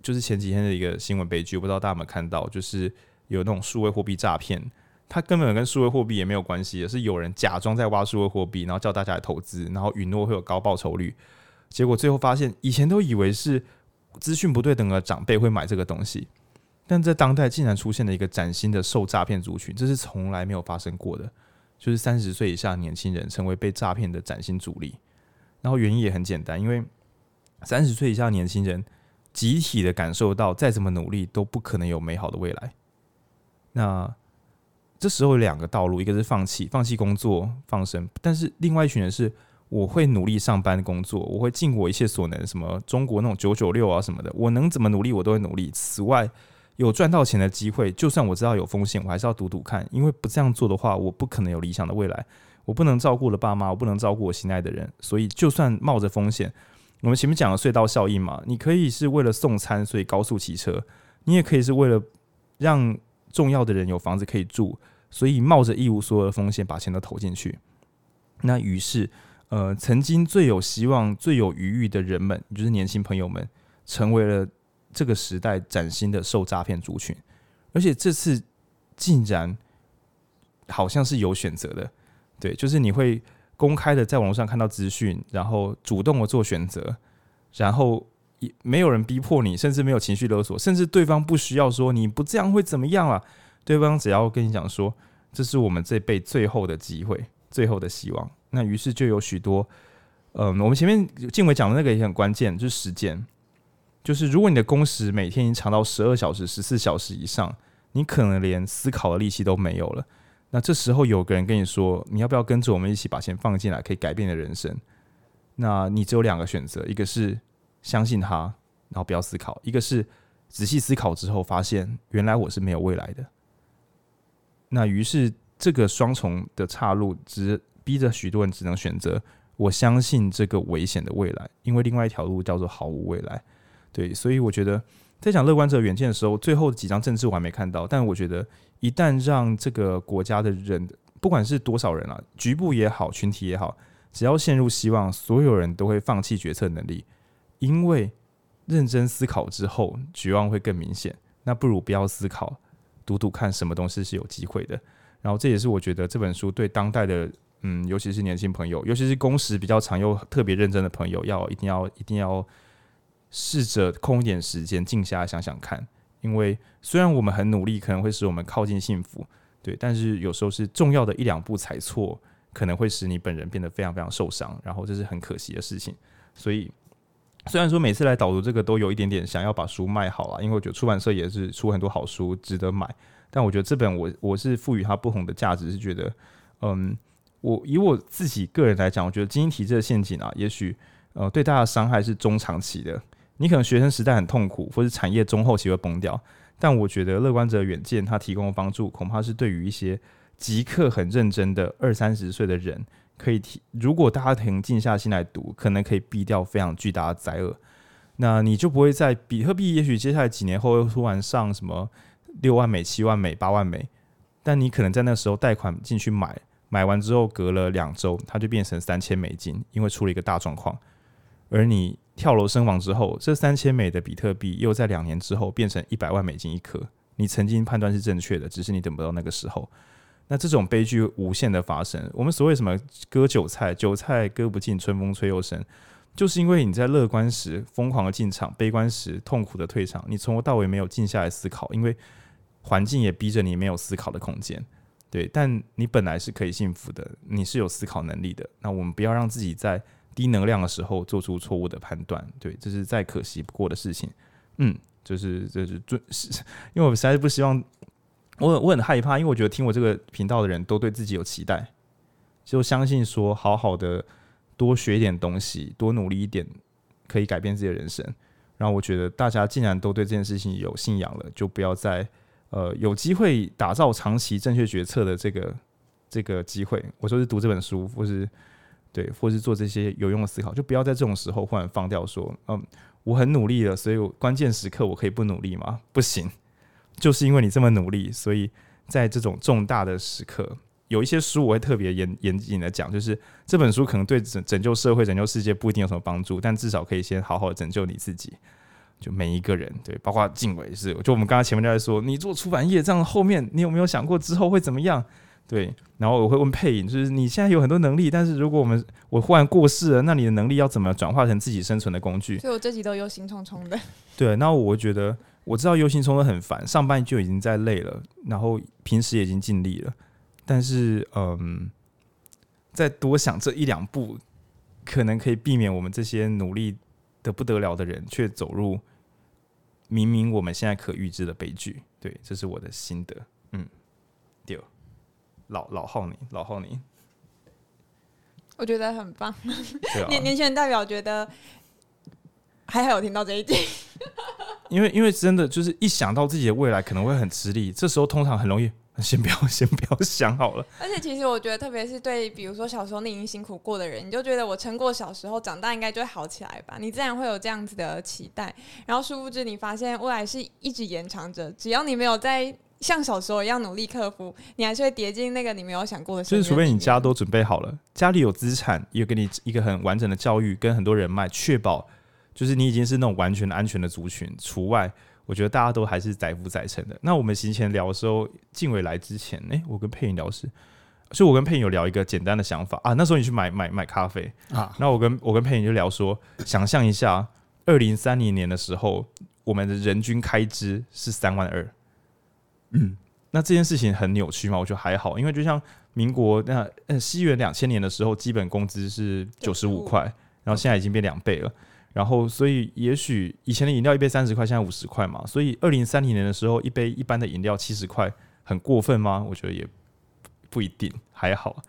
就是前几天的一个新闻悲剧，不知道大家有没有看到，就是有那种数位货币诈骗，它根本跟数位货币也没有关系，也是有人假装在挖数位货币，然后叫大家来投资，然后允诺会有高报酬率。结果最后发现，以前都以为是资讯不对等的长辈会买这个东西，但在当代竟然出现了一个崭新的受诈骗族群，这是从来没有发生过的，就是三十岁以下年轻人成为被诈骗的崭新主力。然后原因也很简单，因为三十岁以下年轻人集体的感受到，再怎么努力都不可能有美好的未来。那这时候有两个道路，一个是放弃，放弃工作放生，但是另外一群人是。我会努力上班工作，我会尽我一切所能。什么中国那种九九六啊什么的，我能怎么努力我都会努力。此外，有赚到钱的机会，就算我知道有风险，我还是要赌赌看。因为不这样做的话，我不可能有理想的未来。我不能照顾了爸妈，我不能照顾我心爱的人。所以，就算冒着风险，我们前面讲了隧道效应嘛，你可以是为了送餐，所以高速骑车；你也可以是为了让重要的人有房子可以住，所以冒着一无所有的风险把钱都投进去。那于是。呃，曾经最有希望、最有余裕的人们，就是年轻朋友们，成为了这个时代崭新的受诈骗族群。而且这次竟然好像是有选择的，对，就是你会公开的在网络上看到资讯，然后主动的做选择，然后也没有人逼迫你，甚至没有情绪勒索，甚至对方不需要说你不这样会怎么样啊？对方只要跟你讲说，这是我们这辈最后的机会，最后的希望。那于是就有许多，嗯，我们前面晋玮讲的那个也很关键，就是时间。就是如果你的工时每天已经长到十二小时、十四小时以上，你可能连思考的力气都没有了。那这时候有个人跟你说，你要不要跟着我们一起把钱放进来，可以改变你的人生？那你只有两个选择，一个是相信他，然后不要思考；一个是仔细思考之后发现，原来我是没有未来的。那于是这个双重的岔路只。逼着许多人只能选择，我相信这个危险的未来，因为另外一条路叫做毫无未来。对，所以我觉得在讲乐观者远见的时候，最后几张政治我还没看到，但我觉得一旦让这个国家的人，不管是多少人啊，局部也好，群体也好，只要陷入希望，所有人都会放弃决策能力，因为认真思考之后，绝望会更明显。那不如不要思考，赌赌看什么东西是有机会的。然后这也是我觉得这本书对当代的。嗯，尤其是年轻朋友，尤其是工时比较长又特别认真的朋友，要一定要一定要试着空一点时间，静下来想想看。因为虽然我们很努力，可能会使我们靠近幸福，对，但是有时候是重要的一两步踩错，可能会使你本人变得非常非常受伤，然后这是很可惜的事情。所以，虽然说每次来导读这个都有一点点想要把书卖好了，因为我觉得出版社也是出很多好书值得买，但我觉得这本我我是赋予它不同的价值，是觉得嗯。我以我自己个人来讲，我觉得精英体制的陷阱啊，也许呃对大家的伤害是中长期的。你可能学生时代很痛苦，或是产业中后期会崩掉。但我觉得乐观者远见他提供的帮助，恐怕是对于一些即刻很认真的二三十岁的人，可以提。如果大家能静下心来读，可能可以避掉非常巨大的灾厄。那你就不会在比特币，也许接下来几年后又突然上什么六万美、七万美、八万美，但你可能在那时候贷款进去买。买完之后，隔了两周，它就变成三千美金，因为出了一个大状况。而你跳楼身亡之后，这三千美的比特币又在两年之后变成一百万美金一颗。你曾经判断是正确的，只是你等不到那个时候。那这种悲剧无限的发生。我们所谓什么割韭菜，韭菜割不尽，春风吹又生，就是因为你在乐观时疯狂的进场，悲观时痛苦的退场。你从头到尾没有静下来思考，因为环境也逼着你没有思考的空间。对，但你本来是可以幸福的，你是有思考能力的。那我们不要让自己在低能量的时候做出错误的判断。对，这是再可惜不过的事情。嗯，就是就是是，因为我实在是不希望，我我很害怕，因为我觉得听我这个频道的人都对自己有期待，就相信说好好的多学一点东西，多努力一点，可以改变自己的人生。然后我觉得大家既然都对这件事情有信仰了，就不要再。呃，有机会打造长期正确决策的这个这个机会，我说是读这本书，或是对，或是做这些有用的思考，就不要在这种时候忽然放掉说，嗯，我很努力了，所以我关键时刻我可以不努力吗？不行，就是因为你这么努力，所以在这种重大的时刻，有一些书我会特别严严谨的讲，就是这本书可能对拯拯救社会、拯救世界不一定有什么帮助，但至少可以先好好的拯救你自己。就每一个人，对，包括静伟是，就我们刚刚前面在说，你做出版业这样后面，你有没有想过之后会怎么样？对，然后我会问配影，就是你现在有很多能力，但是如果我们我忽然过世了，那你的能力要怎么转化成自己生存的工具？所以我这集都忧心忡忡的。对，那我觉得我知道忧心忡忡很烦，上班就已经在累了，然后平时也已经尽力了，但是嗯，再多想这一两步，可能可以避免我们这些努力的不得了的人，却走入明明我们现在可预知的悲剧。对，这是我的心得。嗯，对。老老浩你，老浩你，我觉得很棒。啊、年年轻人代表觉得还好有听到这一点，因为因为真的就是一想到自己的未来可能会很吃力，这时候通常很容易先不要先不要想好了。而且其实我觉得，特别是对比如说小时候你已经辛苦过的人，你就觉得我撑过小时候，长大应该就会好起来吧？你自然会有这样子的期待。然后殊不知，你发现未来是一直延长着，只要你没有在。像小时候一样努力克服，你还是会跌进那个你没有想过的。就是除非你家都准备好了，家里有资产，也给你一个很完整的教育跟很多人脉，确保就是你已经是那种完全的安全的族群。除外，我觉得大家都还是载浮载沉的。那我们行前聊的时候，静伟来之前，哎、欸，我跟佩颖聊是，所以我跟佩颖有聊一个简单的想法啊。那时候你去买买买咖啡啊，那我跟我跟佩颖就聊说，想象一下，二零三零年的时候，我们的人均开支是三万二。嗯，那这件事情很扭曲嘛？我觉得还好，因为就像民国那呃西元两千年的时候，基本工资是九十五块，然后现在已经变两倍了。然后所以也许以前的饮料一杯三十块，现在五十块嘛。所以二零三零年的时候，一杯一般的饮料七十块，很过分吗？我觉得也不一定，还好。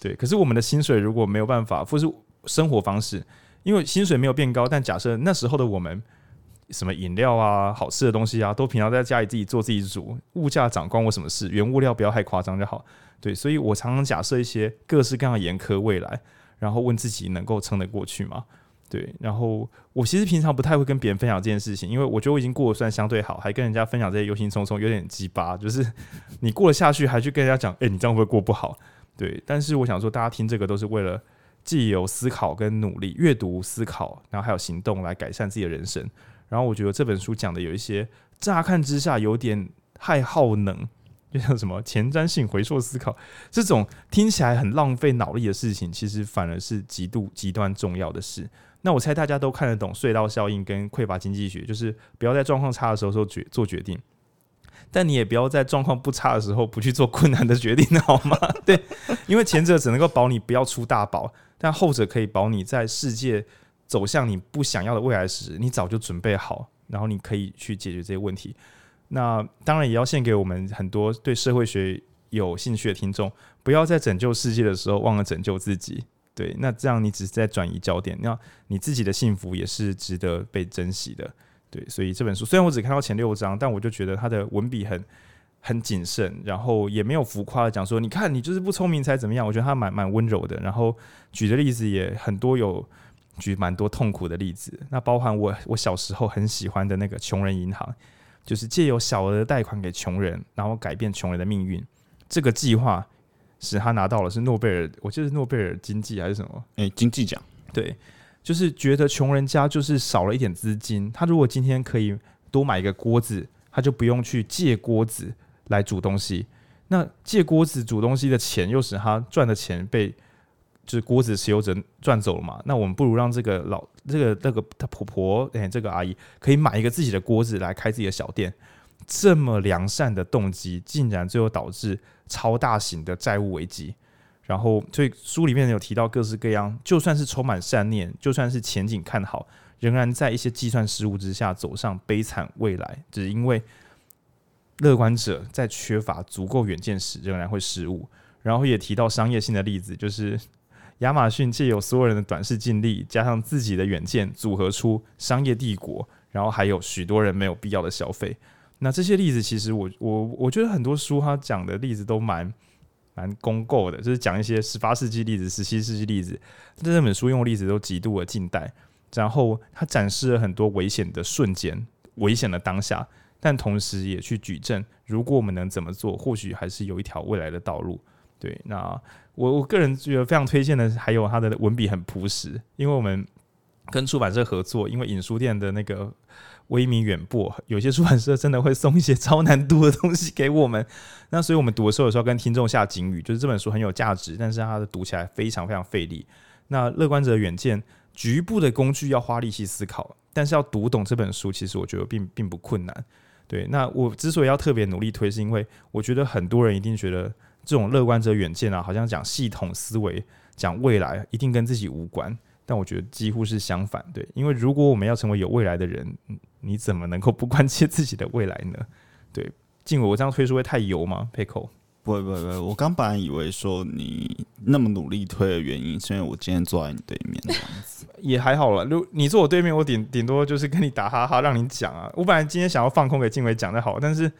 对，可是我们的薪水如果没有办法，或是生活方式，因为薪水没有变高，但假设那时候的我们。什么饮料啊，好吃的东西啊，都平常在家里自己做自己煮。物价涨关我什么事？原物料不要太夸张就好。对，所以我常常假设一些各式各样严苛未来，然后问自己能够撑得过去吗？对，然后我其实平常不太会跟别人分享这件事情，因为我觉得我已经过得算相对好，还跟人家分享这些忧心忡忡，有点鸡巴。就是 你过得下去，还去跟人家讲，诶、你这样会不会过不好？对，但是我想说，大家听这个都是为了既有思考跟努力，阅读、思考，然后还有行动来改善自己的人生。然后我觉得这本书讲的有一些乍看之下有点太耗能，就像什么前瞻性回溯思考这种听起来很浪费脑力的事情，其实反而是极度极端重要的事。那我猜大家都看得懂隧道效应跟匮乏经济学，就是不要在状况差的时候做决做决定，但你也不要在状况不差的时候不去做困难的决定，好吗？对，因为前者只能够保你不要出大宝，但后者可以保你在世界。走向你不想要的未来时，你早就准备好，然后你可以去解决这些问题。那当然也要献给我们很多对社会学有兴趣的听众，不要在拯救世界的时候忘了拯救自己。对，那这样你只是在转移焦点，那你自己的幸福也是值得被珍惜的。对，所以这本书虽然我只看到前六章，但我就觉得它的文笔很很谨慎，然后也没有浮夸的讲说，你看你就是不聪明才怎么样。我觉得他蛮蛮温柔的，然后举的例子也很多有。举蛮多痛苦的例子，那包含我我小时候很喜欢的那个穷人银行，就是借由小额的贷款给穷人，然后改变穷人的命运。这个计划使他拿到了是诺贝尔，我记得是诺贝尔经济还是什么？诶，经济奖。对，就是觉得穷人家就是少了一点资金，他如果今天可以多买一个锅子，他就不用去借锅子来煮东西。那借锅子煮东西的钱，又使他赚的钱被。就是锅子持有者赚走了嘛，那我们不如让这个老这个那个他婆婆哎、欸，这个阿姨可以买一个自己的锅子来开自己的小店。这么良善的动机，竟然最后导致超大型的债务危机。然后，所以书里面有提到各式各样，就算是充满善念，就算是前景看好，仍然在一些计算失误之下走上悲惨未来，只因为乐观者在缺乏足够远见时，仍然会失误。然后也提到商业性的例子，就是。亚马逊借由所有人的短视近利，加上自己的远见，组合出商业帝国，然后还有许多人没有必要的消费。那这些例子，其实我我我觉得很多书他讲的例子都蛮蛮公构的，就是讲一些十八世纪例子、十七世纪例子。但这本书用的例子都极度的近代，然后它展示了很多危险的瞬间、危险的当下，但同时也去举证，如果我们能怎么做，或许还是有一条未来的道路。对，那我我个人觉得非常推荐的，还有他的文笔很朴实，因为我们跟出版社合作，因为影书店的那个威名远播，有些出版社真的会送一些超难读的东西给我们，那所以我们读的时候有时候跟听众下警语，就是这本书很有价值，但是它的读起来非常非常费力。那乐观者远见，局部的工具要花力气思考，但是要读懂这本书，其实我觉得并并不困难。对，那我之所以要特别努力推，是因为我觉得很多人一定觉得。这种乐观者远见啊，好像讲系统思维、讲未来，一定跟自己无关。但我觉得几乎是相反，对，因为如果我们要成为有未来的人，你怎么能够不关切自己的未来呢？对，静伟，我这样推书会太油吗？佩口，不会不会不会，我刚本来以为说你那么努力推的原因，是因为我今天坐在你对面这样子，也还好了。如你坐我对面，我顶顶多就是跟你打哈哈，让你讲啊。我本来今天想要放空给静伟讲的好，但是。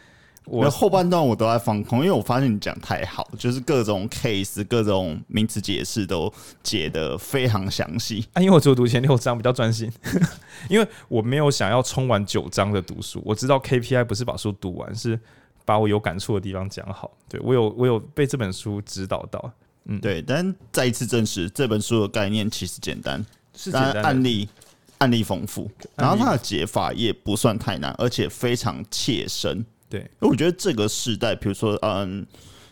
我后半段我都在放空，因为我发现你讲太好，就是各种 case、各种名词解释都解得非常详细。啊，因为我只有读前六章比较专心，因为我没有想要冲完九章的读书。我知道 KPI 不是把书读完，是把我有感触的地方讲好。对，我有我有被这本书指导到，嗯，对。但再一次证实，这本书的概念其实简单，是简单，案例案例丰富，然后它的解法也不算太难，而且非常切身。对，我觉得这个时代，比如说，嗯，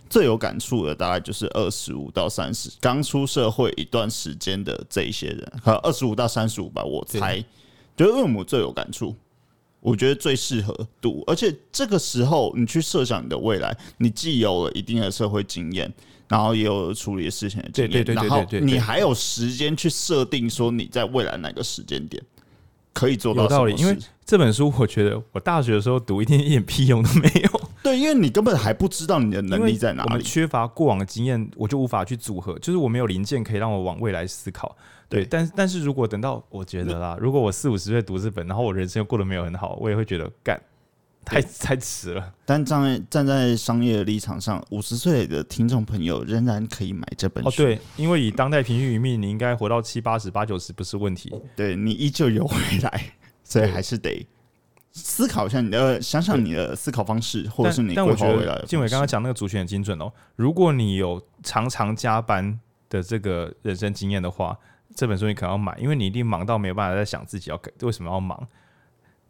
最有感触的大概就是二十五到三十，刚出社会一段时间的这一些人，和二十五到三十五吧，我猜，觉得恶魔最有感触，我觉得最适合读，而且这个时候你去设想你的未来，你既有了一定的社会经验，然后也有了处理事情的经验，然后你还有时间去设定说你在未来哪个时间点。可以做到有道理，因为这本书我觉得我大学的时候读一点一点屁用都没有。对，因为你根本还不知道你的能力在哪里，我们缺乏过往的经验，我就无法去组合。就是我没有零件可以让我往未来思考。对，但但是如果等到我觉得啦，如果我四五十岁读这本，然后我人生又过得没有很好，我也会觉得干。太 太迟了，但站在站在商业的立场上，五十岁的听众朋友仍然可以买这本书。哦，对，因为以当代平均余命，你应该活到七八十、八九十不是问题。对，你依旧有未来，所以还是得思考一下你的，想想你的思考方式，或者是你规划未来的。晋玮刚刚讲那个族群很精准哦。如果你有常常加班的这个人生经验的话，这本书你可能要买，因为你一定忙到没有办法再想自己要为什么要忙。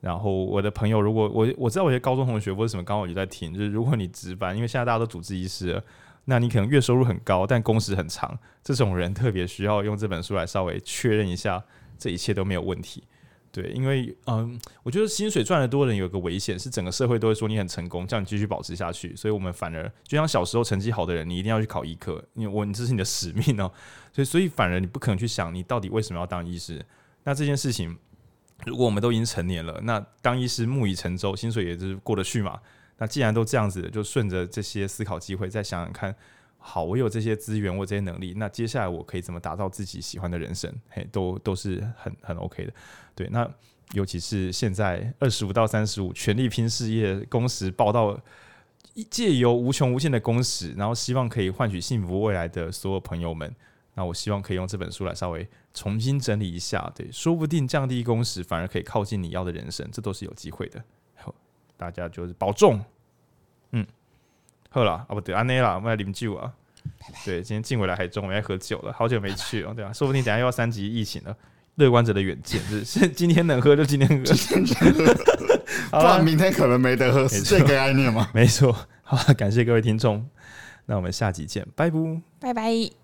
然后我的朋友，如果我我知道我一些高中同学或者什么，刚好也在听，就是如果你值班，因为现在大家都主治医师，那你可能月收入很高，但工时很长，这种人特别需要用这本书来稍微确认一下，这一切都没有问题。对，因为嗯，我觉得薪水赚得多的人有个危险，是整个社会都会说你很成功，叫你继续保持下去，所以我们反而就像小时候成绩好的人，你一定要去考医科，因为我你这是你的使命哦，所以所以反而你不可能去想你到底为什么要当医师，那这件事情。如果我们都已经成年了，那当医师木已成舟，薪水也是过得去嘛。那既然都这样子，就顺着这些思考机会，再想想看，好，我有这些资源，我这些能力，那接下来我可以怎么打造自己喜欢的人生？嘿，都都是很很 OK 的。对，那尤其是现在二十五到三十五，全力拼事业，工时报到，借由无穷无限的工时，然后希望可以换取幸福未来的所有朋友们。那我希望可以用这本书来稍微重新整理一下，对，说不定降低工时反而可以靠近你要的人生，这都是有机会的。好，大家就是保重，嗯，喝了啊，不对，安内啦，我们来饮酒啊，拜拜。对，今天进回来还中，我们要喝酒了，好久没去了，对吧？说不定等下又要三级疫情了。乐观者的远见，就是 今天能喝就今天喝，不然明天可能没得喝，是这个概念吗？没错。好，感谢各位听众，那我们下集见，拜拜，拜拜。